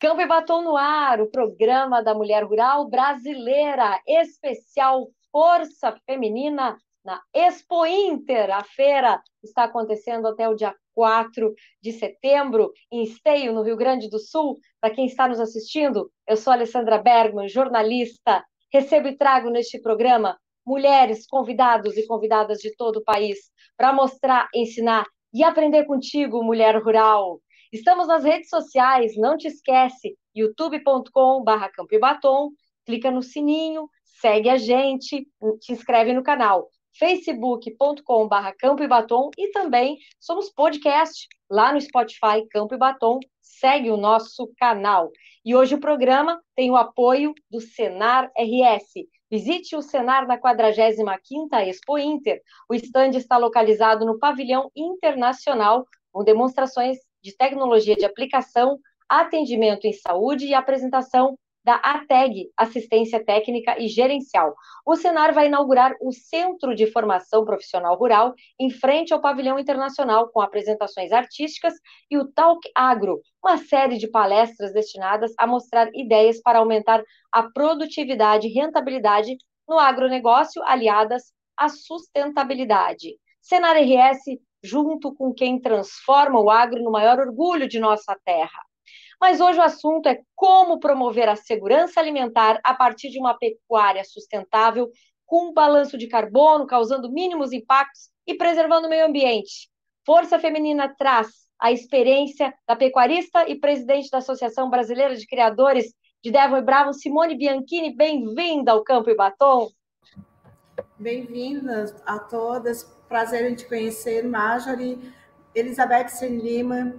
Campo e Batom no Ar, o programa da mulher rural brasileira, especial Força Feminina na Expo Inter. A feira está acontecendo até o dia 4 de setembro, em Esteio, no Rio Grande do Sul. Para quem está nos assistindo, eu sou Alessandra Bergman, jornalista. Recebo e trago neste programa mulheres, convidados e convidadas de todo o país para mostrar, ensinar e aprender contigo, mulher rural. Estamos nas redes sociais, não te esquece, youtube.com.br Campo e Batom, clica no sininho, segue a gente, te inscreve no canal facebook.com.br Campo e Batom e também somos podcast lá no Spotify Campo e Batom, segue o nosso canal. E hoje o programa tem o apoio do Senar RS. Visite o Senar na 45ª Expo Inter. O estande está localizado no Pavilhão Internacional, com demonstrações de tecnologia de aplicação, atendimento em saúde e apresentação da ATEG, Assistência Técnica e Gerencial. O Senar vai inaugurar o Centro de Formação Profissional Rural em frente ao Pavilhão Internacional, com apresentações artísticas e o Talk Agro, uma série de palestras destinadas a mostrar ideias para aumentar a produtividade e rentabilidade no agronegócio aliadas à sustentabilidade. Senar RS junto com quem transforma o agro no maior orgulho de nossa terra. Mas hoje o assunto é como promover a segurança alimentar a partir de uma pecuária sustentável, com um balanço de carbono, causando mínimos impactos e preservando o meio ambiente. Força Feminina traz a experiência da pecuarista e presidente da Associação Brasileira de Criadores de Devon e Bravo, Simone Bianchini. Bem-vinda ao Campo e Batom. Bem-vindas a todas. Prazer em te conhecer, Marjorie. Elizabeth Sen Lima,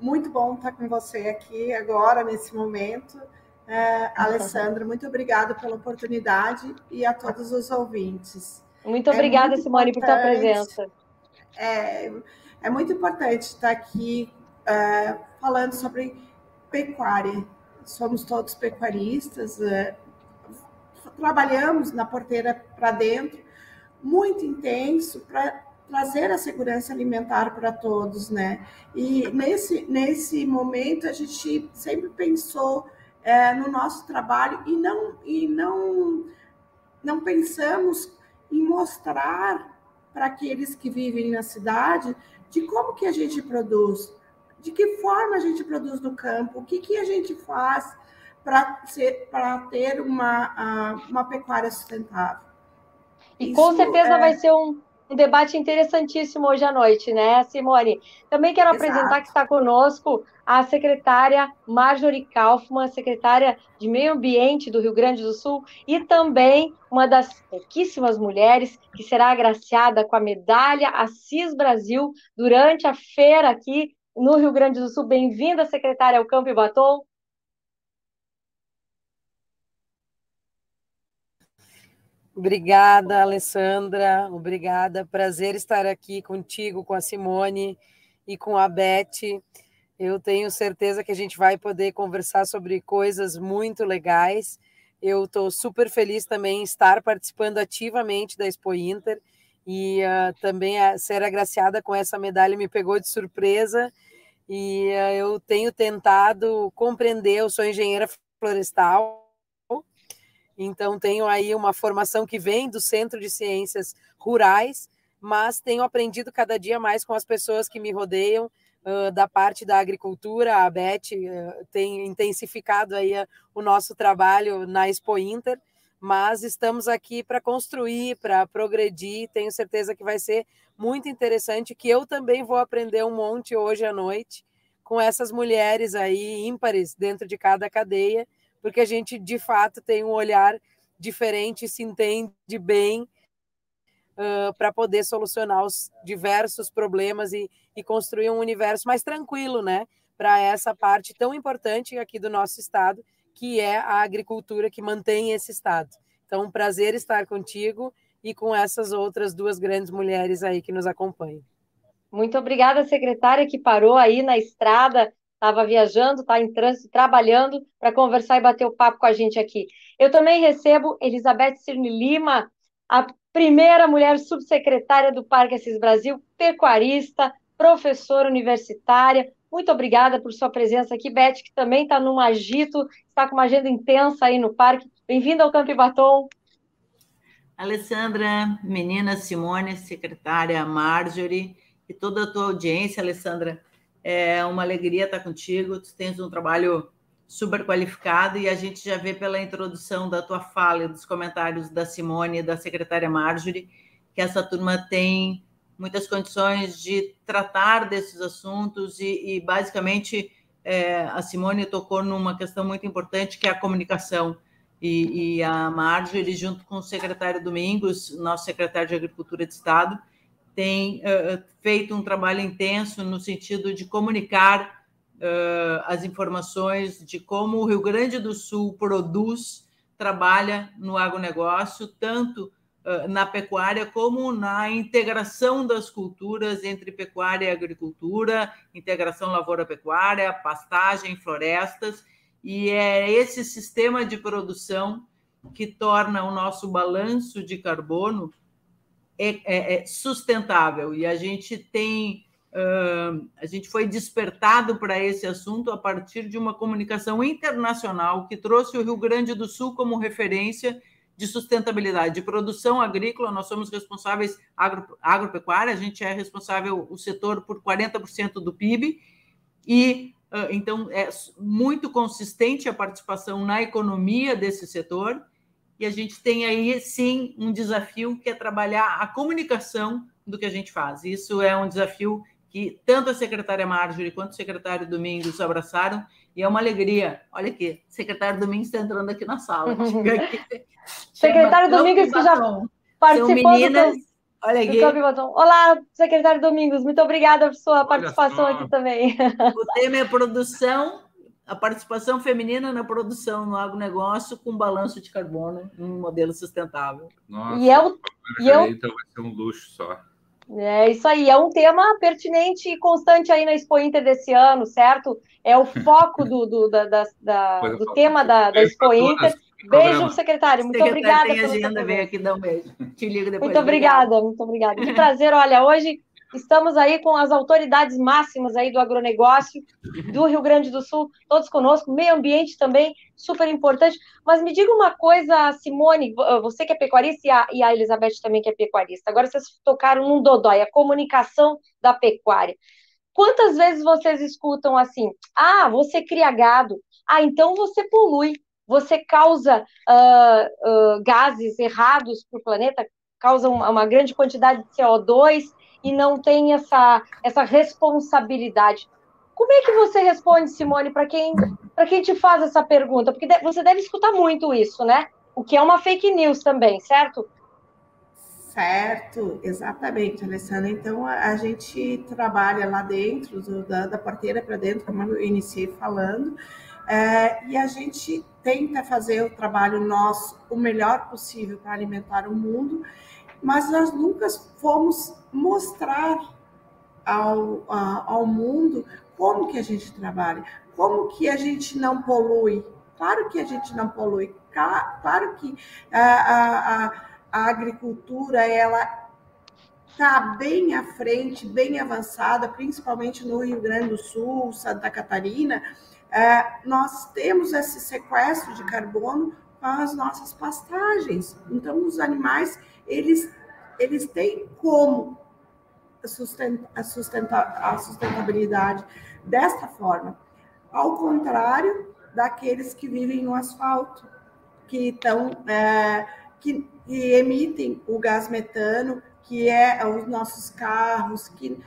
muito bom estar com você aqui agora, nesse momento. É, Alessandra, muito obrigada pela oportunidade e a todos os ouvintes. Muito obrigada, é muito Simone, por tua presença. É, é muito importante estar aqui é, falando sobre pecuária. Somos todos pecuaristas, é, trabalhamos na porteira para dentro, muito intenso para trazer a segurança alimentar para todos, né? E nesse, nesse momento a gente sempre pensou é, no nosso trabalho e não e não não pensamos em mostrar para aqueles que vivem na cidade de como que a gente produz, de que forma a gente produz no campo, o que, que a gente faz para ter uma, uma pecuária sustentável. E Isso, com certeza é... vai ser um, um debate interessantíssimo hoje à noite, né, Simone? Também quero Exato. apresentar que está conosco a secretária Marjorie Kaufmann, secretária de Meio Ambiente do Rio Grande do Sul, e também uma das pouquíssimas mulheres que será agraciada com a medalha Assis Brasil durante a feira aqui no Rio Grande do Sul. Bem-vinda, secretária, ao Campo e Batom. Obrigada, Alessandra. Obrigada. Prazer estar aqui contigo, com a Simone e com a Beth. Eu tenho certeza que a gente vai poder conversar sobre coisas muito legais. Eu estou super feliz também em estar participando ativamente da Expo Inter e uh, também a ser agraciada com essa medalha me pegou de surpresa e uh, eu tenho tentado compreender. Eu sou engenheira florestal então, tenho aí uma formação que vem do Centro de Ciências Rurais, mas tenho aprendido cada dia mais com as pessoas que me rodeiam, uh, da parte da agricultura. A Beth uh, tem intensificado aí uh, o nosso trabalho na Expo Inter, mas estamos aqui para construir, para progredir. Tenho certeza que vai ser muito interessante, que eu também vou aprender um monte hoje à noite com essas mulheres aí ímpares dentro de cada cadeia porque a gente de fato tem um olhar diferente, se entende bem uh, para poder solucionar os diversos problemas e, e construir um universo mais tranquilo, né? Para essa parte tão importante aqui do nosso estado, que é a agricultura que mantém esse estado. Então, um prazer estar contigo e com essas outras duas grandes mulheres aí que nos acompanham. Muito obrigada, secretária, que parou aí na estrada estava viajando, está em trânsito, trabalhando para conversar e bater o papo com a gente aqui. Eu também recebo Elizabeth Cirne Lima, a primeira mulher subsecretária do Parque Assis Brasil, pecuarista, professora universitária, Muito obrigada por sua presença aqui, Beth, que também está num agito, está com uma agenda intensa aí no parque. Bem-vinda ao Campo Batom. Alessandra, menina Simone, secretária Marjorie e toda a tua audiência, Alessandra. É uma alegria estar contigo. Tu tens um trabalho super qualificado e a gente já vê pela introdução da tua fala e dos comentários da Simone e da secretária Marjorie que essa turma tem muitas condições de tratar desses assuntos e, e basicamente é, a Simone tocou numa questão muito importante que é a comunicação e, e a Marjorie junto com o secretário Domingos, nosso secretário de Agricultura de Estado, tem uh, feito um trabalho intenso no sentido de comunicar uh, as informações de como o Rio Grande do Sul produz, trabalha no agronegócio, tanto uh, na pecuária como na integração das culturas entre pecuária e agricultura, integração lavoura-pecuária, pastagem, florestas, e é esse sistema de produção que torna o nosso balanço de carbono é, é, é sustentável. E a gente tem uh, a gente foi despertado para esse assunto a partir de uma comunicação internacional que trouxe o Rio Grande do Sul como referência de sustentabilidade. De produção agrícola. Nós somos responsáveis agro, agropecuária, a gente é responsável o setor por 40% do PIB e uh, então é muito consistente a participação na economia desse setor e a gente tem aí, sim, um desafio que é trabalhar a comunicação do que a gente faz. Isso é um desafio que tanto a secretária Marjorie quanto o secretário Domingos abraçaram, e é uma alegria. Olha aqui, o secretário Domingos está entrando aqui na sala. Aqui. secretário Domingos, que já participou meninas, do, olha aqui. Olá, secretário Domingos, muito obrigada por sua participação aqui também. O tema é produção a participação feminina na produção no agronegócio com balanço de carbono um modelo sustentável. Nossa, e é o, e eu, então vai ser um luxo só. É isso aí, é um tema pertinente e constante aí na Expo Inter desse ano, certo? É o foco do, do, da, da, da do tema da, da Expo Inter. Beijo, secretário. Muito obrigada. Tem agenda, vem aqui dar um beijo. Te ligo depois. Muito obrigada, muito obrigada. Que prazer. Olha, hoje Estamos aí com as autoridades máximas aí do agronegócio do Rio Grande do Sul, todos conosco, meio ambiente também, super importante. Mas me diga uma coisa, Simone, você que é pecuarista e a, e a Elizabeth também que é pecuarista. Agora vocês tocaram num dodói, a comunicação da pecuária. Quantas vezes vocês escutam assim, ah, você cria gado, ah, então você polui, você causa uh, uh, gases errados para o planeta, causa uma, uma grande quantidade de CO2, e não tem essa, essa responsabilidade. Como é que você responde, Simone, para quem, quem te faz essa pergunta? Porque você deve escutar muito isso, né? O que é uma fake news também, certo? Certo, exatamente, Alessandra. Então, a, a gente trabalha lá dentro, do, da, da porteira para dentro, como eu iniciei falando, é, e a gente tenta fazer o trabalho nosso o melhor possível para alimentar o mundo mas nós nunca fomos mostrar ao, ao mundo como que a gente trabalha, como que a gente não polui. Claro que a gente não polui, claro que a, a, a agricultura ela está bem à frente, bem avançada, principalmente no Rio Grande do Sul, Santa Catarina. É, nós temos esse sequestro de carbono com as nossas pastagens. Então, os animais eles, eles têm como sustentar, a sustentabilidade desta forma, ao contrário daqueles que vivem no asfalto, que estão é, que, que, emitem o gás metano, que é os nossos carros, que,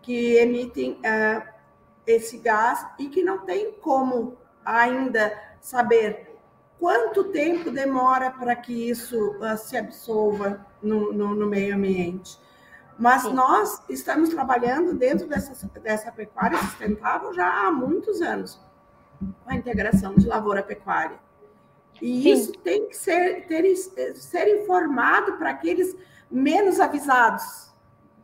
que emitem é, esse gás e que não tem como ainda saber quanto tempo demora para que isso uh, se absolva no, no, no, meio ambiente. Mas Sim. nós estamos trabalhando dentro dessa, dessa pecuária sustentável já há muitos anos, com a integração de lavoura-pecuária. E Sim. isso tem que ser, ter, ser informado para aqueles menos avisados.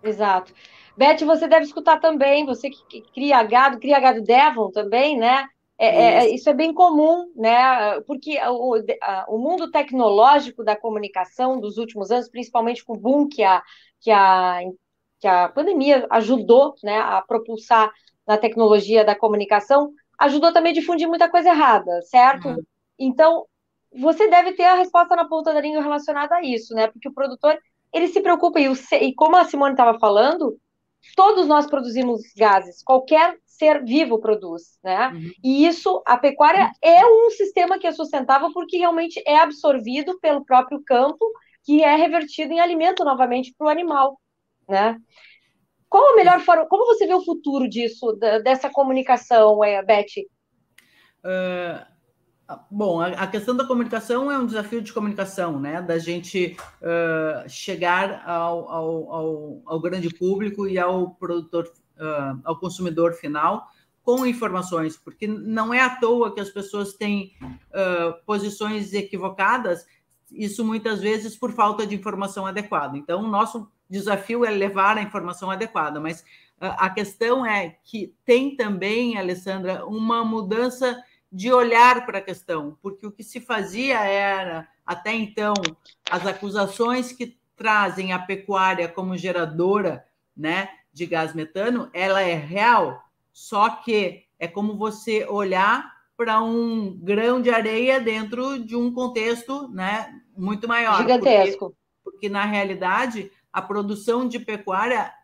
Exato. Beth, você deve escutar também, você que cria gado, cria gado Devon também, né? É, é, é, isso é bem comum, né? Porque o, o, mundo tecnológico da comunicação dos últimos anos, principalmente com o boom que a, que a, que a pandemia ajudou né, a propulsar na tecnologia da comunicação, ajudou também a difundir muita coisa errada, certo? Uhum. Então, você deve ter a resposta na ponta da língua relacionada a isso, né? Porque o produtor, ele se preocupa, e, o, e como a Simone estava falando, todos nós produzimos gases, qualquer ser vivo produz, né? Uhum. E isso, a pecuária é um sistema que é sustentável porque realmente é absorvido pelo próprio campo, que é revertido em alimento novamente para o animal, né? Qual a melhor forma? Como você vê o futuro disso, dessa comunicação, é, Beth? Uh, bom, a, questão da comunicação é um desafio de comunicação, né? Da gente uh, chegar ao, ao, ao, ao, grande público e ao produtor, uh, ao consumidor final com informações, porque não é à toa que as pessoas têm posições equivocadas, isso muitas vezes por falta de informação adequada. Então, o nosso desafio é levar a informação adequada, mas ah, a questão é que tem também, Alessandra, uma mudança de olhar para a questão, porque o que se fazia era, até então, as acusações que trazem a pecuária como geradora né, de gás metano, ela é real, só que é como você olhar para um grão de areia dentro de um contexto né, muito maior. Gigantesco. Porque, porque na realidade, a produção de pecuária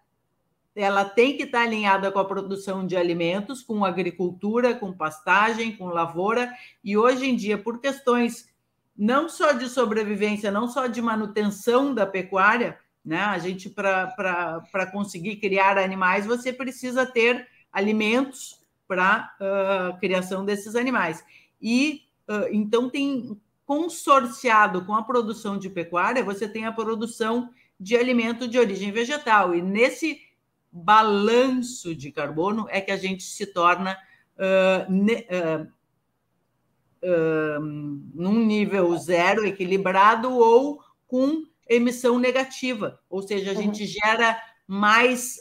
ela tem que estar alinhada com a produção de alimentos, com agricultura, com pastagem, com lavoura, e hoje em dia, por questões não só de sobrevivência, não só de manutenção da pecuária, né? A gente, para conseguir criar animais, você precisa ter alimentos para uh, criação desses animais. E uh, então tem consorciado com a produção de pecuária, você tem a produção de alimento de origem vegetal. E nesse balanço de carbono é que a gente se torna uh, ne, num nível zero, equilibrado ou com emissão negativa, ou seja, a uhum. gente gera mais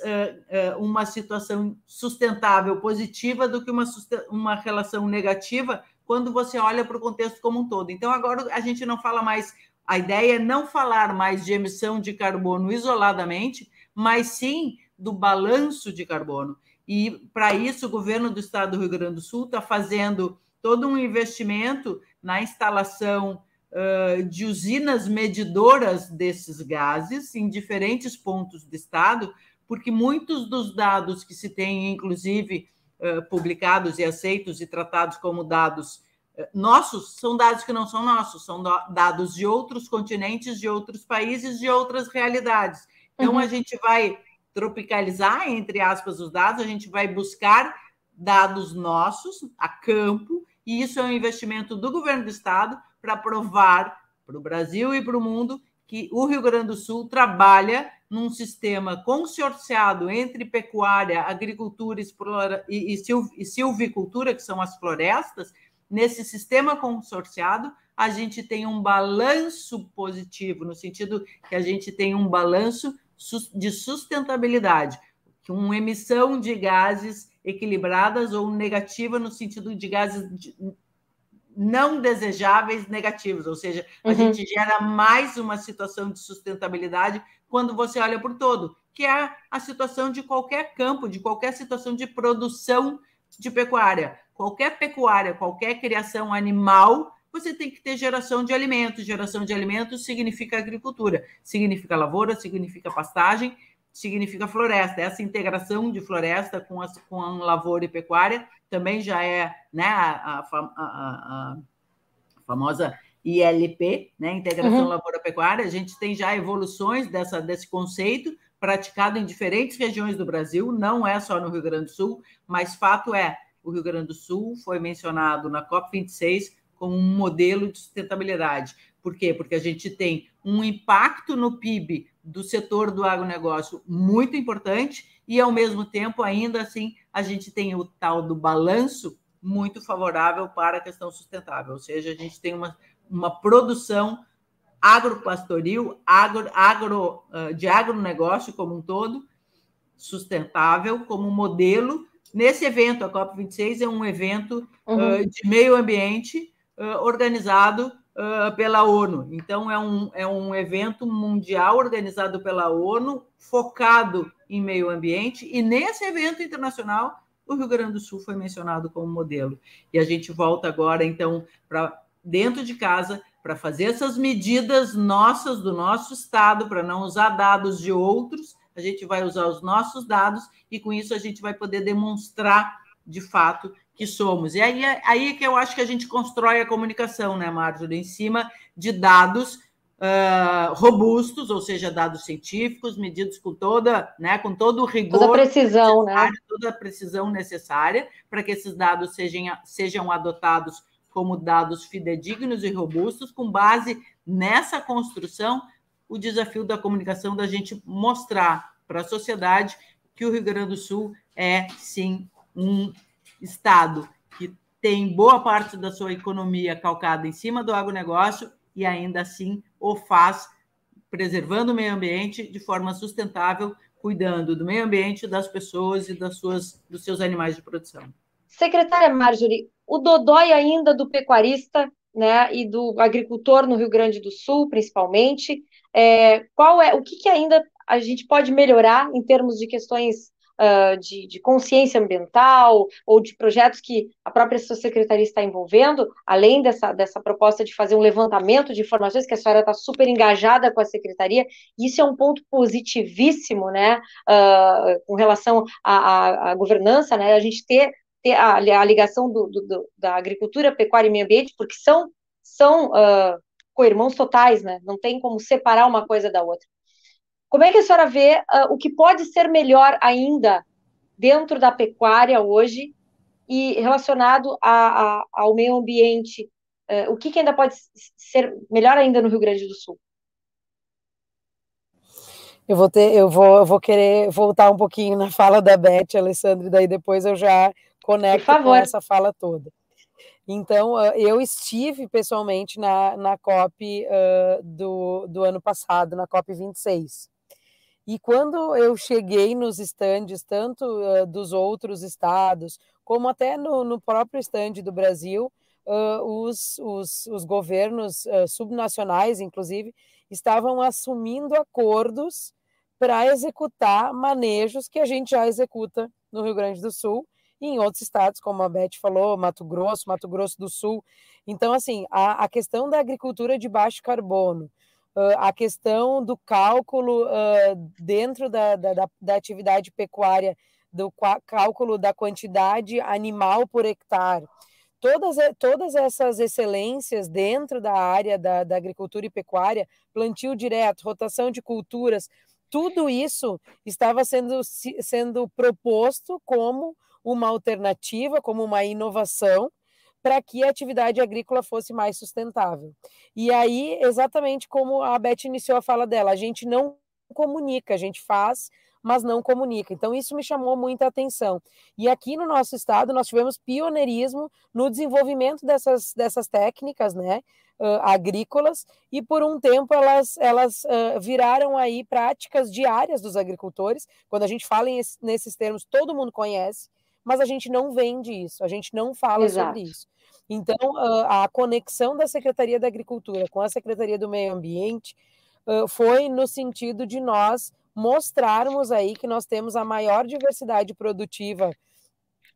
uma situação sustentável positiva do que uma, uma relação negativa quando você olha para o contexto como um todo. Então, agora a gente não fala mais a ideia é não falar mais de emissão de carbono isoladamente, mas sim do balanço de carbono. E para isso, o governo do estado do Rio Grande do Sul está fazendo todo um investimento na instalação uh, de usinas medidoras desses gases em diferentes pontos do estado, porque muitos dos dados que se têm, inclusive, publicados e aceitos e tratados como dados nossos são dados que não são nossos, são dados de outros continentes, de outros países, de outras realidades. Então, uhum. a gente vai tropicalizar, entre aspas, os dados, a gente vai buscar dados nossos a campo, e isso é um investimento do governo do estado para provar para o Brasil e para o mundo que o Rio Grande do Sul trabalha num sistema consorciado entre pecuária, agricultura e, e silvicultura, que são as florestas, nesse sistema consorciado, a gente tem um balanço positivo, no sentido que a gente tem um balanço de sustentabilidade, com emissão de gases equilibradas ou negativa no sentido de gases não desejáveis negativos, ou seja, a uhum. gente gera mais uma situação de sustentabilidade quando você olha por todo, que é a situação de qualquer campo, de qualquer situação de produção de pecuária qualquer pecuária, qualquer criação animal, você tem que ter geração de alimentos. Geração de alimentos significa agricultura, significa lavoura, significa pastagem, significa floresta. Essa integração de floresta com, as, com a lavoura e pecuária também já é né, a, a, a, a famosa ILP, né, integração uhum. lavoura-pecuária. A gente tem já evoluções dessa, desse conceito praticado em diferentes regiões do Brasil, não é só no Rio Grande do Sul, mas fato é, o Rio Grande do Sul foi mencionado na COP26 como um modelo de sustentabilidade. Por quê? Porque a gente tem um impacto no PIB do setor do agronegócio muito importante e, ao mesmo tempo, ainda assim, a gente tem o tal do balanço muito favorável para a questão sustentável, ou seja, a gente tem uma, uma produção agropastoril, agro, agro, de agronegócio como um todo, sustentável, como modelo Nesse evento, a COP26 é um evento uhum. uh, de meio ambiente uh, organizado uh, pela ONU. Então, é um, é um evento mundial organizado pela ONU, focado em meio ambiente, e nesse evento internacional o Rio Grande do Sul foi mencionado como modelo. E a gente volta agora, então, para dentro de casa, para fazer essas medidas nossas do nosso estado, para não usar dados de outros, a gente vai usar os nossos dados e com isso a gente vai poder demonstrar de fato que somos. E aí, aí é que eu acho que a gente constrói a comunicação, né, Marjorie? Em cima de dados uh, robustos, ou seja, dados científicos, medidos com toda, né, com todo o rigor. Toda a precisão, né? Toda a precisão necessária para que esses dados sejam, sejam adotados como dados fidedignos e robustos, com base nessa construção, o desafio da comunicação da gente mostrar para a sociedade que o Rio Grande do Sul é, sim, um estado que tem boa parte da sua economia calcada em cima do agronegócio e ainda assim o faz preservando o meio ambiente de forma sustentável, cuidando do meio ambiente, das pessoas e das suas, dos seus animais de produção. Secretária Marjorie, o dodói ainda do pecuarista né, e do agricultor no Rio Grande do Sul, principalmente, é, qual é o que, que ainda a gente pode melhorar em termos de questões uh, de, de, consciência ambiental ou de projetos que a própria sua secretaria está envolvendo, além dessa, dessa proposta de fazer um levantamento de informações, que a senhora está super engajada com a secretaria, isso é um ponto positivíssimo, né, uh, com relação à, governança, né, a gente ter, ter a, a ligação do, do, da agricultura, pecuária e meio ambiente, porque são, são uh, co-irmãos totais, né, não tem como separar uma coisa da outra. Como é que a senhora vê uh, o que pode ser melhor ainda dentro da pecuária hoje e relacionado a, a, ao meio ambiente? Uh, o que, que ainda pode ser melhor ainda no Rio Grande do Sul? Eu vou ter, eu vou, eu vou querer voltar um pouquinho na fala da Beth, Alessandra, e daí depois eu já conecto com essa fala toda. Então, eu estive pessoalmente na, na COP uh, do, do ano passado, na COP 26. E quando eu cheguei nos estandes, tanto uh, dos outros estados, como até no, no próprio estande do Brasil, uh, os, os, os, governos uh, subnacionais, inclusive, estavam assumindo acordos para executar manejos que a gente já executa no Rio Grande do Sul e em outros estados, como a Beth falou, Mato Grosso, Mato Grosso do Sul. Então, assim, a, a questão da agricultura de baixo carbono, uh, a questão do cálculo uh, dentro da, da, da, atividade pecuária, do cálculo da quantidade animal por hectare. Todas, todas essas excelências dentro da área da, da agricultura e pecuária, plantio direto, rotação de culturas, tudo isso estava sendo, sendo proposto como uma alternativa, como uma inovação, para que a atividade agrícola fosse mais sustentável. E aí, exatamente como a Beth iniciou a fala dela, a gente não comunica, a gente faz, mas não comunica. Então, isso me chamou muita atenção. E aqui no nosso estado, nós tivemos pioneirismo no desenvolvimento dessas, dessas técnicas, né? Uh, agrícolas e por um tempo elas, elas uh, viraram aí práticas diárias dos agricultores. Quando a gente fala em, nesses termos, todo mundo conhece, mas a gente não vende isso, a gente não fala Exato. sobre isso. Então, a conexão da Secretaria da Agricultura com a Secretaria do Meio Ambiente foi no sentido de nós mostrarmos aí que nós temos a maior diversidade produtiva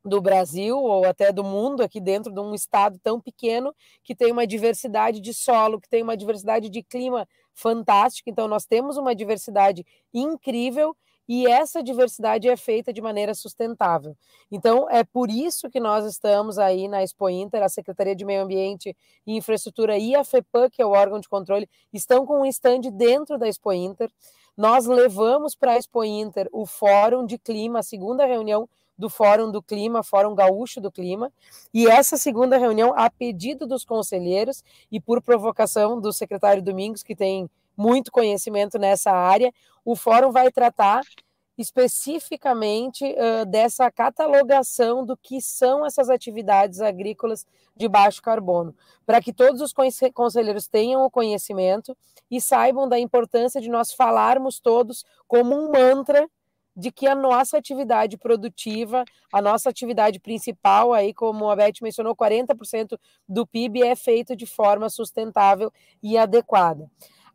do Brasil ou até do mundo aqui dentro de um estado tão pequeno que tem uma diversidade de solo, que tem uma diversidade de clima fantástica. Então nós temos uma diversidade incrível e essa diversidade é feita de maneira sustentável. Então, é por isso que nós estamos aí na Expo Inter, a Secretaria de Meio Ambiente e Infraestrutura e a FEPAM, que é o órgão de controle, estão com um stand dentro da Expo Inter. Nós levamos para a Expo Inter o Fórum de Clima, a segunda reunião do Fórum do Clima, Fórum Gaúcho do Clima, e essa segunda reunião, a pedido dos conselheiros e por provocação do secretário Domingos, que tem muito conhecimento nessa área. O fórum vai tratar especificamente uh, dessa catalogação do que são essas atividades agrícolas de baixo carbono, para que todos os conselheiros tenham o conhecimento e saibam da importância de nós falarmos todos como um mantra de que a nossa atividade produtiva, a nossa atividade principal, aí como a Beth mencionou, 40% do PIB é feito de forma sustentável e adequada.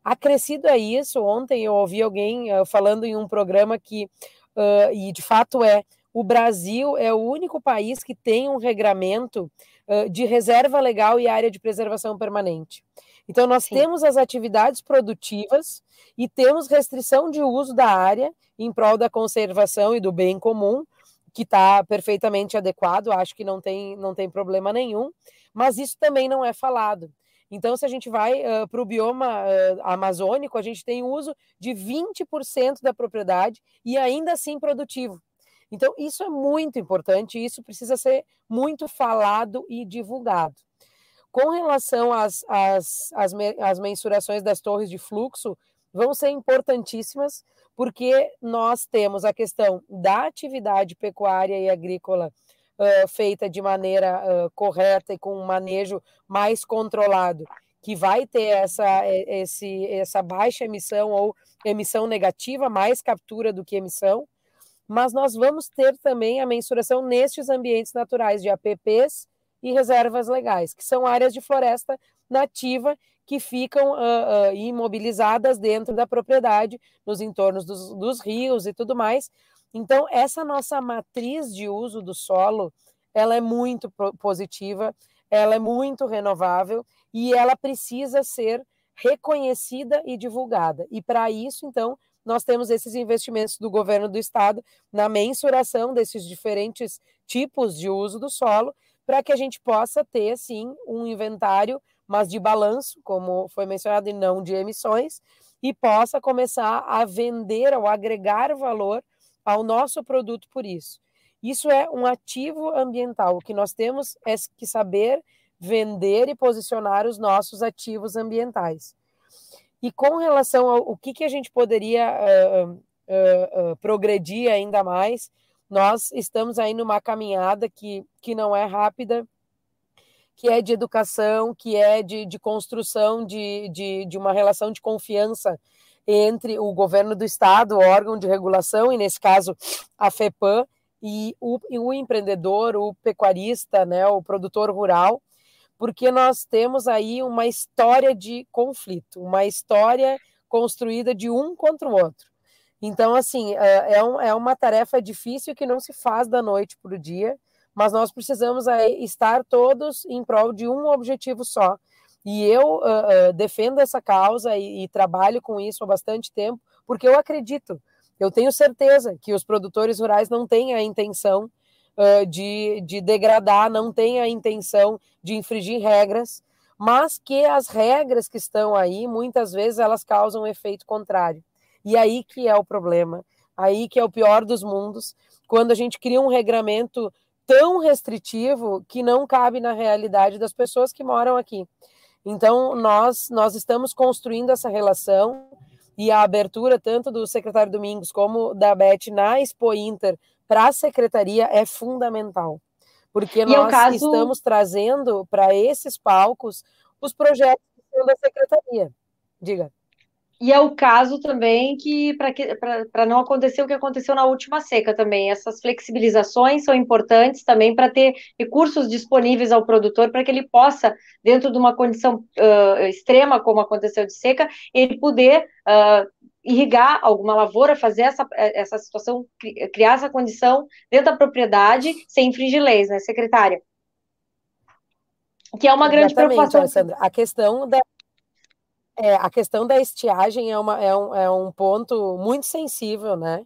Acrescido a isso, ontem eu ouvi alguém uh, falando em um programa que, uh, e de fato é, o Brasil é o único país que tem um regramento uh, de reserva legal e área de preservação permanente. Então, nós Sim. temos as atividades produtivas e temos restrição de uso da área em prol da conservação e do bem comum, que está perfeitamente adequado, acho que não tem, não tem problema nenhum, mas isso também não é falado. Então, se a gente vai uh, para o bioma uh, amazônico, a gente tem uso de 20% da propriedade e ainda assim produtivo. Então, isso é muito importante isso precisa ser muito falado e divulgado. Com relação às, às, às, às mensurações das torres de fluxo, vão ser importantíssimas, porque nós temos a questão da atividade pecuária e agrícola uh, feita de maneira uh, correta e com um manejo mais controlado, que vai ter essa, esse, essa baixa emissão ou emissão negativa, mais captura do que emissão, mas nós vamos ter também a mensuração nestes ambientes naturais de APPs e reservas legais, que são áreas de floresta nativa que ficam uh, uh, imobilizadas dentro da propriedade, nos entornos dos, dos, rios e tudo mais. Então, essa nossa matriz de uso do solo, ela é muito positiva, ela é muito renovável e ela precisa ser reconhecida e divulgada. E para isso, então, nós temos esses investimentos do governo do estado na mensuração desses diferentes tipos de uso do solo para que a gente possa ter, sim, um inventário, mas de balanço, como foi mencionado, e não de emissões, e possa começar a vender ou agregar valor ao nosso produto por isso. Isso é um ativo ambiental. O que nós temos é que saber vender e posicionar os nossos ativos ambientais. E com relação ao que, que a gente poderia uh, uh, uh, progredir ainda mais, nós estamos aí numa caminhada que, que não é rápida, que é de educação, que é de, de construção de, de, de uma relação de confiança entre o governo do estado, órgão de regulação, e nesse caso a FEPAM, e o, e o empreendedor, o pecuarista, né, o produtor rural, porque nós temos aí uma história de conflito, uma história construída de um contra o outro. Então, assim, é, é, um, é uma tarefa difícil que não se faz da noite para o dia, mas nós precisamos estar todos em prol de um objetivo só. E eu uh, uh, defendo essa causa e, e, trabalho com isso há bastante tempo, porque eu acredito, eu tenho certeza que os produtores rurais não têm a intenção uh, de, de degradar, não têm a intenção de infringir regras, mas que as regras que estão aí, muitas vezes, elas causam um efeito contrário. E aí que é o problema, aí que é o pior dos mundos, quando a gente cria um regramento tão restritivo que não cabe na realidade das pessoas que moram aqui. Então, nós, nós estamos construindo essa relação e a abertura tanto do secretário Domingos como da Beth na Expo Inter para a secretaria é fundamental. Porque e nós caso... estamos trazendo para esses palcos os projetos da secretaria. Diga. E é o caso também que, para não acontecer o que aconteceu na última seca também, essas flexibilizações são importantes também para ter recursos disponíveis ao produtor para que ele possa, dentro de uma condição uh, extrema, como aconteceu de seca, ele poder uh, irrigar alguma lavoura, fazer essa, essa situação, criar essa condição dentro da propriedade sem infringir leis, né, secretária? Que é uma Exatamente, grande preocupação. Alessandra. A questão da é, a questão da estiagem é, uma, é, um, é um ponto muito sensível, né?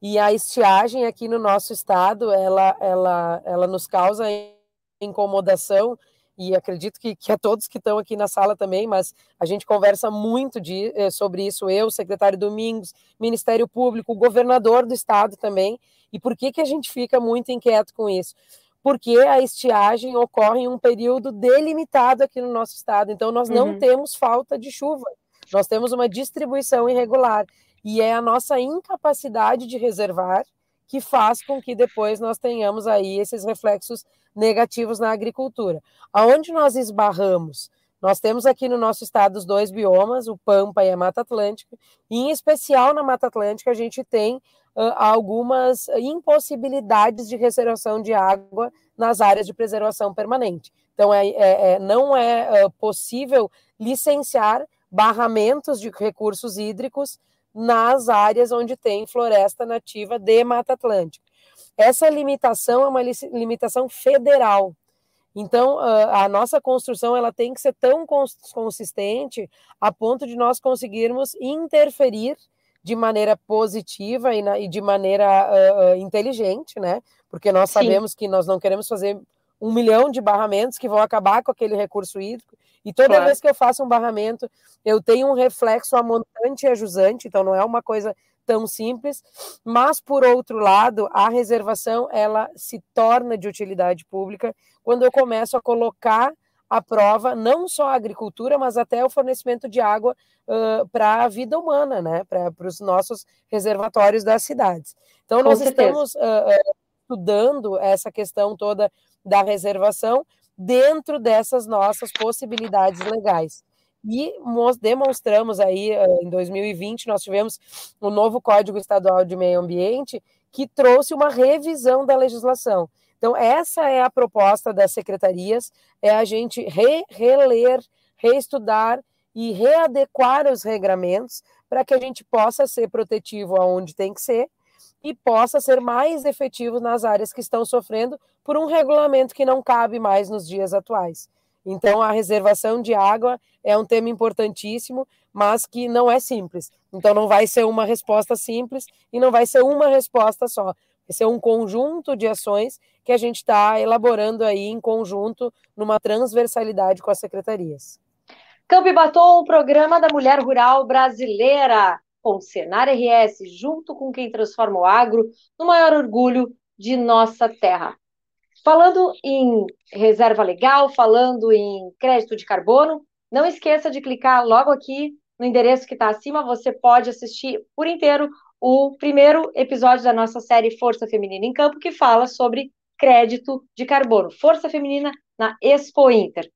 E a estiagem aqui no nosso estado, ela, ela, ela nos causa incomodação, e acredito que, que a todos que estão aqui na sala também, mas a gente conversa muito de, eh, sobre isso, eu, secretário Domingos, Ministério Público, governador do estado também, e por que, que a gente fica muito inquieto com isso? Porque a estiagem ocorre em um período delimitado aqui no nosso estado. Então, nós não uhum. temos falta de chuva, nós temos uma distribuição irregular. E é a nossa incapacidade de reservar que faz com que depois nós tenhamos aí esses reflexos negativos na agricultura. Aonde nós esbarramos? Nós temos aqui no nosso estado os dois biomas, o Pampa e a Mata Atlântica, e em especial na Mata Atlântica a gente tem algumas impossibilidades de reservação de água nas áreas de preservação permanente. Então, é, é, é não é possível licenciar barramentos de recursos hídricos nas áreas onde tem floresta nativa de Mata Atlântica. essa limitação é uma limitação federal. Então, a nossa construção ela tem que ser tão consistente a ponto de nós conseguirmos interferir de maneira positiva e, na, e de maneira uh, inteligente, né? Porque nós Sim. sabemos que nós não queremos fazer um milhão de barramentos que vão acabar com aquele recurso hídrico. E toda claro. vez que eu faço um barramento, eu tenho um reflexo amontante e ajusante, então não é uma coisa tão simples, mas por outro lado, a reservação ela se torna de utilidade pública quando eu começo a colocar à prova não só a agricultura, mas até o fornecimento de água uh, para a vida humana, né? para os nossos reservatórios das cidades. Então, Com nós certeza. estamos uh, estudando essa questão toda da reservação dentro dessas nossas possibilidades legais. E demonstramos aí, em 2020, nós tivemos o um novo Código Estadual de Meio Ambiente, que trouxe uma revisão da legislação. Então, essa é a proposta das secretarias, é a gente re reler, reestudar e readequar os regramentos para que a gente possa ser protetivo aonde tem que ser e possa ser mais efetivo nas áreas que estão sofrendo por um regulamento que não cabe mais nos dias atuais. Então, a reservação de água é um tema importantíssimo, mas que não é simples. Então, não vai ser uma resposta simples e não vai ser uma resposta só. Esse é um conjunto de ações que a gente está elaborando aí em conjunto, numa transversalidade com as secretarias. Campo Batom, o programa da mulher rural brasileira, com Senar RS, junto com quem transforma o agro no maior orgulho de nossa terra. Falando em reserva legal, falando em crédito de carbono, não esqueça de clicar logo aqui no endereço que está acima, você pode assistir por inteiro o primeiro episódio da nossa série Força Feminina em Campo, que fala sobre crédito de carbono. Força Feminina na Expo Inter.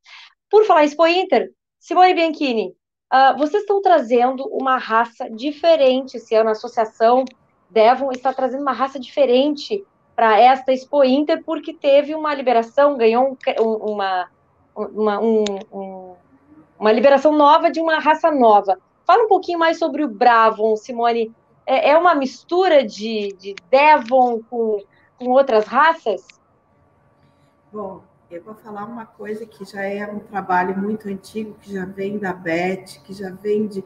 Por falar em Expo Inter, Simone Bianchini, uh, vocês estão trazendo uma raça diferente esse ano. A associação Devon está trazendo uma raça diferente para esta Expo Inter, porque teve uma liberação, ganhou um, uma, uma, um, um, uma liberação nova de uma raça nova. Fala um pouquinho mais sobre o Bravon, Simone é, é uma mistura de, de Devon com, com outras raças? Bom, eu vou falar uma coisa que já é um trabalho muito antigo, que já vem da Beth, que já vem de,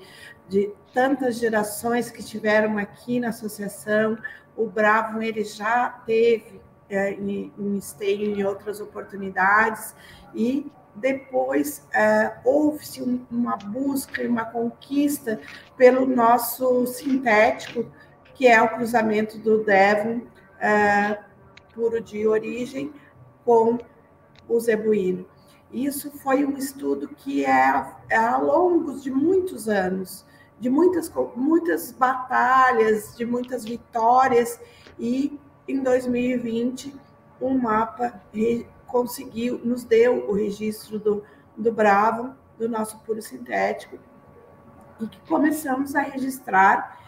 de tantas gerações que tiveram aqui na associação. O Bravo ele já teve é, em, em esteio em outras oportunidades e depois é, houve-se uma busca e uma conquista pelo nosso sintético, que é o cruzamento do Devon é, puro de origem com o zebuíno. Isso foi um estudo que é, é ao longo de muitos anos, de muitas, muitas batalhas, de muitas vitórias, e em 2020 um mapa conseguiu, nos deu o registro do, do Bravo, do nosso puro sintético, e que começamos a registrar.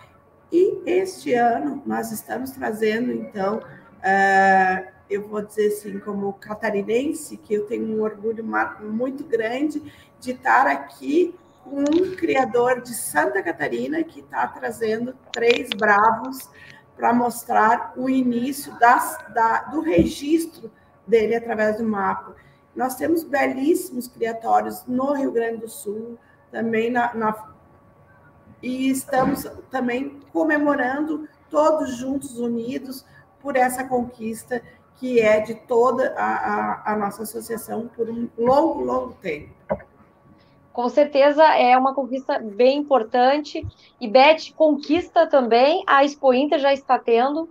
E este ano nós estamos trazendo, então, uh, eu vou dizer assim, como catarinense, que eu tenho um orgulho muito grande de estar aqui com um criador de Santa Catarina que está trazendo três bravos para mostrar o início das, da, do registro dele através do mapa. Nós temos belíssimos criatórios no Rio Grande do Sul, também na, na e estamos também comemorando todos juntos, unidos, por essa conquista que é de toda a, a, a, nossa associação por um longo, longo tempo. Com certeza é uma conquista bem importante. E Beth, conquista também, a Expo Inter já está tendo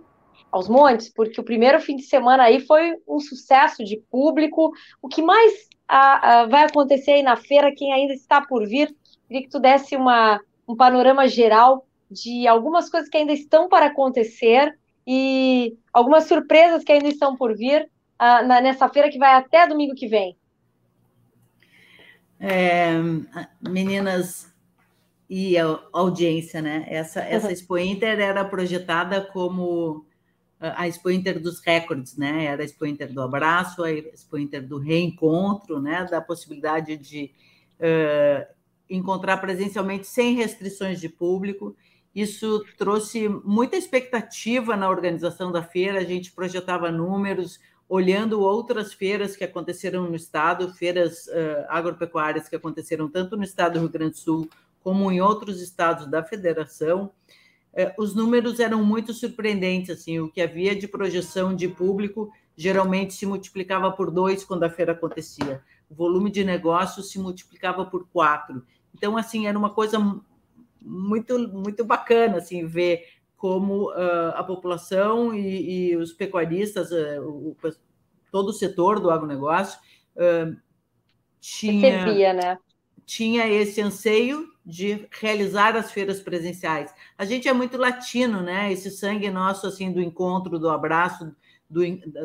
aos montes, porque o primeiro fim de semana aí foi um sucesso de público. O que mais a, a, vai acontecer aí na feira, quem ainda está por vir, queria que tu desse uma, um panorama geral de algumas coisas que ainda estão para acontecer e algumas surpresas que ainda estão por vir uh, na, nessa feira que vai até domingo que vem. É, meninas e audiência, né? Essa, essa Expo Inter era projetada como a Expo Inter dos recordes, né? Era a Expo Inter do abraço, a Expo Inter do reencontro, né? Da possibilidade de uh, encontrar presencialmente sem restrições de público. Isso trouxe muita expectativa na organização da feira, a gente projetava números, olhando outras feiras que aconteceram no estado, feiras uh, agropecuárias que aconteceram tanto no estado do Rio Grande do Sul como em outros estados da federação, os números eram muito surpreendentes. Assim, o que havia de projeção de público geralmente se multiplicava por dois quando a feira acontecia. O volume de negócios se multiplicava por quatro. Então, assim, era uma coisa muito muito bacana assim ver como uh, a população e, e os pecuaristas, uh, o, todo o setor do agronegócio uh, tinha, Recebia, né? tinha esse anseio de realizar as feiras presenciais. A gente é muito latino, né? Esse sangue nosso assim do encontro, do abraço, do,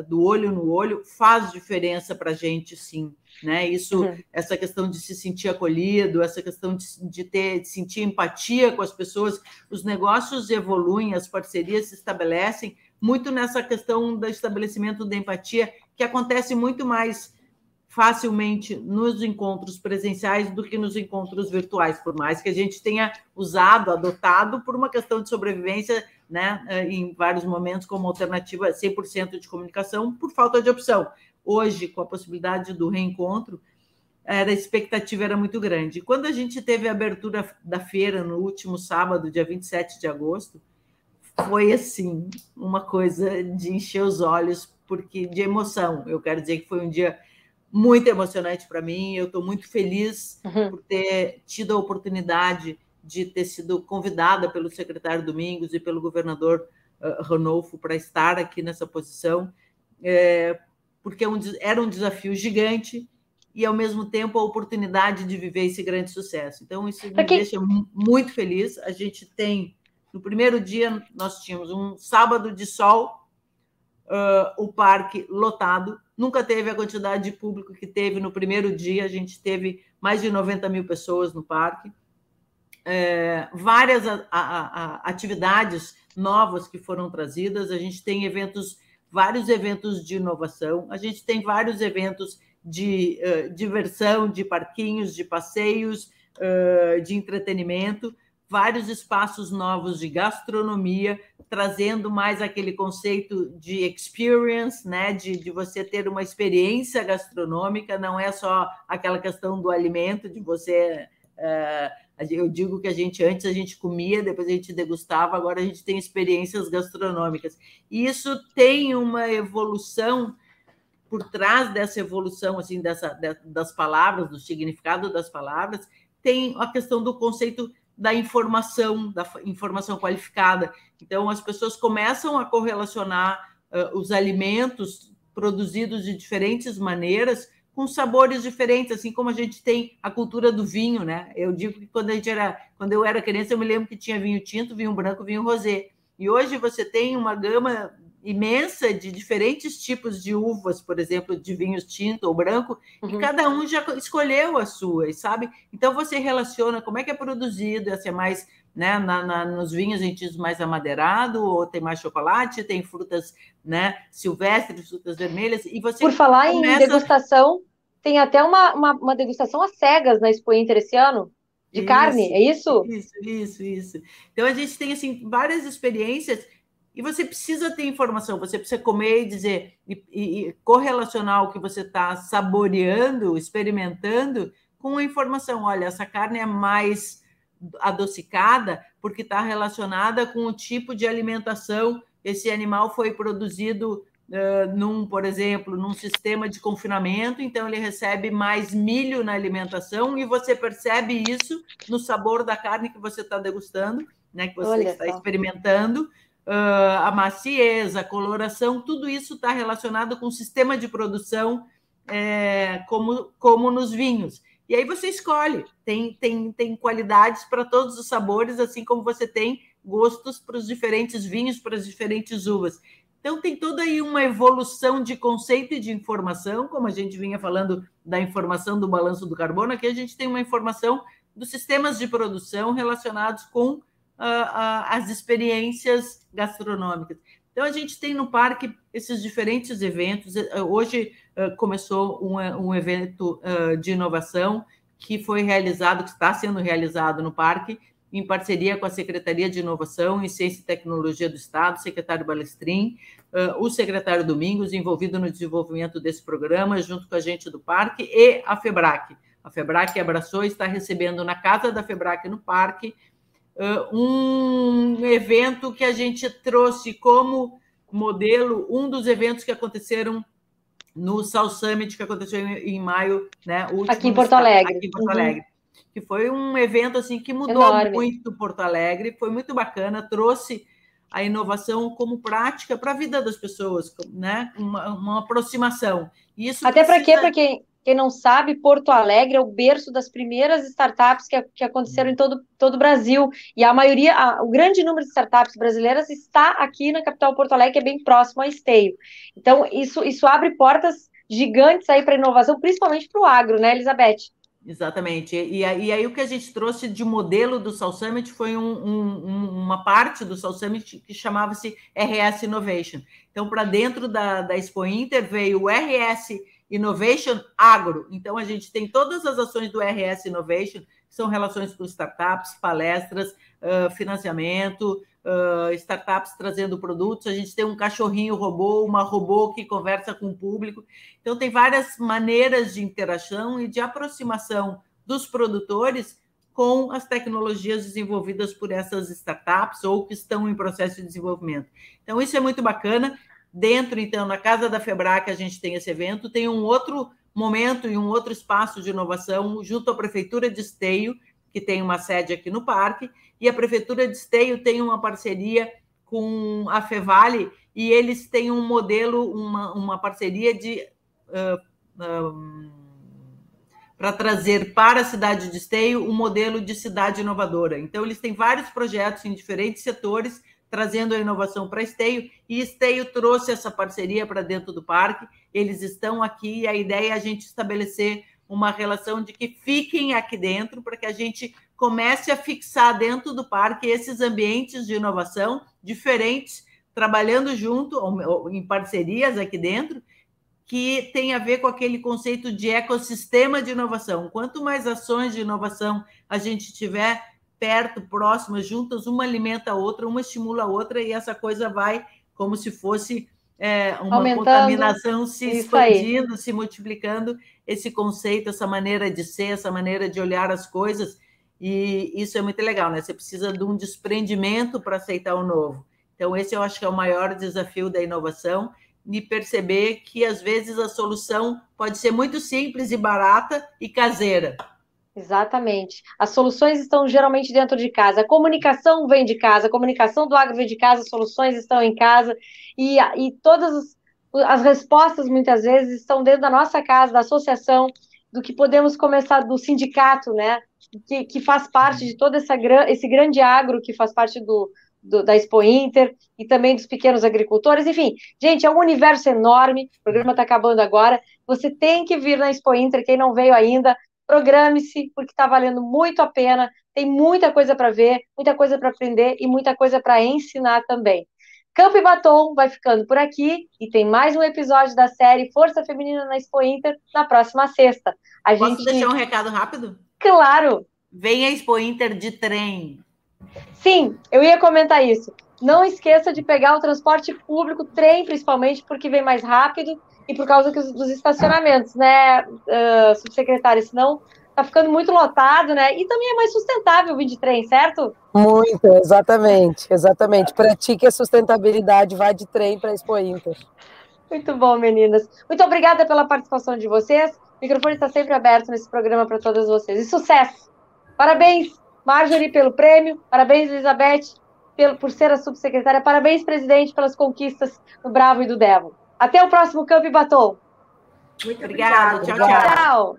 do olho no olho faz diferença para a gente, sim. Né? Isso, uhum. essa questão de se sentir acolhido, essa questão de, de ter, de sentir empatia com as pessoas, os negócios evoluem, as parcerias se estabelecem muito nessa questão do estabelecimento da empatia, que acontece muito mais facilmente nos encontros presenciais do que nos encontros virtuais, por mais que a gente tenha usado, adotado por uma questão de sobrevivência, né, em vários momentos como alternativa 100% de comunicação por falta de opção. Hoje, com a possibilidade do reencontro, a expectativa era muito grande. Quando a gente teve a abertura da feira no último sábado, dia 27 de agosto, foi assim, uma coisa de encher os olhos, porque de emoção. Eu quero dizer que foi um dia muito emocionante para mim. Eu estou muito feliz uhum. por ter tido a oportunidade de ter sido convidada pelo secretário Domingos e pelo governador uh, Ranolfo para estar aqui nessa posição, é, porque é um, era um desafio gigante e, ao mesmo tempo, a oportunidade de viver esse grande sucesso. Então, isso me okay. deixa muito feliz. A gente tem, no primeiro dia, nós tínhamos um sábado de sol, uh, o parque lotado, nunca teve a quantidade de público que teve no primeiro dia, a gente teve mais de 90 mil pessoas no parque. É, várias a, a, a, atividades novas que foram trazidas, a gente tem eventos, vários eventos de inovação, a gente tem vários eventos de uh, diversão, de parquinhos, de passeios, uh, de entretenimento, vários espaços novos de gastronomia, trazendo mais aquele conceito de experience, né? De, de você ter uma experiência gastronômica, não é só aquela questão do alimento, de você. Uh, eu digo que a gente antes a gente comia, depois a gente degustava, agora a gente tem experiências gastronômicas. E isso tem uma evolução por trás dessa evolução assim dessa das palavras, do significado das palavras, tem a questão do conceito da informação, da informação qualificada. Então, as pessoas começam a correlacionar uh, os alimentos produzidos de diferentes maneiras com sabores diferentes, assim como a gente tem a cultura do vinho, né? Eu digo que quando a gente era, quando eu era criança, eu me lembro que tinha vinho tinto, vinho branco, vinho rosé. E hoje você tem uma gama imensa de diferentes tipos de uvas, por exemplo, de vinhos tinto ou branco, uhum. e cada um já escolheu as suas, sabe? Então você relaciona como é que é produzido, essa é mais, né, na, na, nos vinhos a gente diz mais amadeirado, ou tem mais chocolate, tem frutas, né, silvestres, frutas vermelhas, e você Por falar começa... em degustação, tem até uma, uma, uma degustação às cegas na Expo Inter esse ano, de isso, carne, é isso? Isso, isso, isso. Então a gente tem assim várias experiências e você precisa ter informação, você precisa comer e dizer, e, e correlacionar o que você está saboreando, experimentando, com a informação. Olha, essa carne é mais adocicada porque está relacionada com o tipo de alimentação. Esse animal foi produzido uh, num, por exemplo, num sistema de confinamento, então ele recebe mais milho na alimentação e você percebe isso no sabor da carne que você está degustando, né, que você Olha está só. experimentando uh, a maciez, a coloração, tudo isso está relacionado com o sistema de produção, é, como, como nos vinhos. E aí você escolhe, tem, tem, tem qualidades para todos os sabores, assim como você tem gostos para os diferentes vinhos, para as diferentes uvas. Então, tem toda aí uma evolução de conceito e de informação, como a gente vinha falando da informação do balanço do carbono, aqui a gente tem uma informação dos sistemas de produção relacionados com as experiências gastronômicas. Então, a gente tem no parque esses diferentes eventos. Eh, hoje uh, começou um, um evento de inovação que foi realizado, que está sendo realizado no parque, em parceria com a Secretaria de Inovação em Ciência e Tecnologia do Estado, secretário Balestrin, o secretário Domingos, envolvido no desenvolvimento desse programa, junto com a gente do parque, e a FEBRAC. A FEBRAC abraçou e está recebendo na casa da FEBRAC no parque um evento que a gente trouxe como modelo, um dos eventos que aconteceram no South Summit, que aconteceu em, maio, né? aqui em Porto Alegre. Aqui em Porto. Alegre. Uhum que foi um evento assim que mudou Enorme. muito Porto Alegre, foi muito bacana, trouxe a inovação como prática para a vida das pessoas, né? Uma, uma aproximação. Isso Até precisa... para quê? Para quem, não sabe, Porto Alegre é o berço das primeiras startups que, que aconteceram em todo, todo o Brasil. E a maioria, a, o grande número de startups brasileiras está aqui na capital Porto Alegre, que é bem próximo a Esteio. Então, isso, isso abre portas gigantes aí para inovação, principalmente para o agro, né, Elizabeth? Exatamente. E, e, aí o que a gente trouxe de modelo do South Summit foi um, um, uma parte do South Summit que chamava-se RS Innovation. Então, para dentro da, da Expo Inter veio o RS Innovation Agro. Então, a gente tem todas as ações do RS Innovation, que são relações com startups, palestras, uh, financiamento, uh, startups trazendo produtos, a gente tem um cachorrinho robô, uma robô que conversa com o público. Então, tem várias maneiras de interação e de aproximação dos produtores com as tecnologias desenvolvidas por essas startups ou que estão em processo de desenvolvimento. Então, isso é muito bacana. Dentro, então, na Casa da Febrac, a gente tem esse evento, tem um outro momento e um outro espaço de inovação junto à Prefeitura de Esteio, que tem uma sede aqui no parque, e a Prefeitura de Esteio tem uma parceria com a Fevale, e eles têm um modelo, uma, uma parceria de. Uh, um, para trazer para a cidade de Esteio um modelo de cidade inovadora. Então, eles têm vários projetos em diferentes setores, trazendo a inovação para Esteio, e Esteio trouxe essa parceria para dentro do parque. Eles estão aqui e a ideia é a gente estabelecer uma relação de que fiquem aqui dentro para que a gente comece a fixar dentro do parque esses ambientes de inovação diferentes, trabalhando junto, ou em parcerias aqui dentro, que tem a ver com aquele conceito de ecossistema de inovação. Quanto mais ações de inovação a gente tiver perto, próximas, juntas, uma alimenta a outra, uma estimula a outra, e essa coisa vai como se fosse é, uma Aumentando, contaminação se expandindo, aí. se multiplicando, esse conceito, essa maneira de ser, essa maneira de olhar as coisas, e isso é muito legal, né? Você precisa de um desprendimento para aceitar o novo. Então, esse eu acho que é o maior desafio da inovação, de perceber que às vezes a solução pode ser muito simples e barata e caseira, Exatamente. As soluções estão geralmente dentro de casa. A comunicação vem de casa, a comunicação do agro vem de casa, as soluções estão em casa, e, e todas as, as respostas, muitas vezes, estão dentro da nossa casa, da associação, do que podemos começar do sindicato, né? Que, que faz parte de todo essa, esse grande agro que faz parte do, do, da Expo Inter e também dos pequenos agricultores. Enfim, gente, é um universo enorme. O programa está acabando agora. Você tem que vir na Expo Inter, quem não veio ainda, programe-se, porque está valendo muito a pena, tem muita coisa para ver, muita coisa para aprender e muita coisa para ensinar também. Campo e Batom vai ficando por aqui e tem mais um episódio da série Força Feminina na Expo Inter na próxima sexta. A Posso gente... deixar um recado rápido? Claro! Vem a Expo Inter de trem. Sim, eu ia comentar isso. Não esqueça de pegar o transporte público, trem principalmente, porque vem mais rápido e por causa dos estacionamentos, né, uh, subsecretário? Senão tá ficando muito lotado, né? E também é mais sustentável vir de trem, certo? Muito, exatamente, exatamente. Pratique a sustentabilidade, vá de trem para a Expo Inter. Muito bom, meninas. Muito obrigada pela participação de vocês. O microfone está sempre aberto nesse programa para todas vocês. E sucesso! Parabéns, Marjorie, pelo prêmio. Parabéns, Elizabeth, por ser a subsecretária. Parabéns, presidente, pelas conquistas do Bravo e do Devo. Até o próximo Campo e Batom. Muito obrigada. Tchau, tchau. tchau.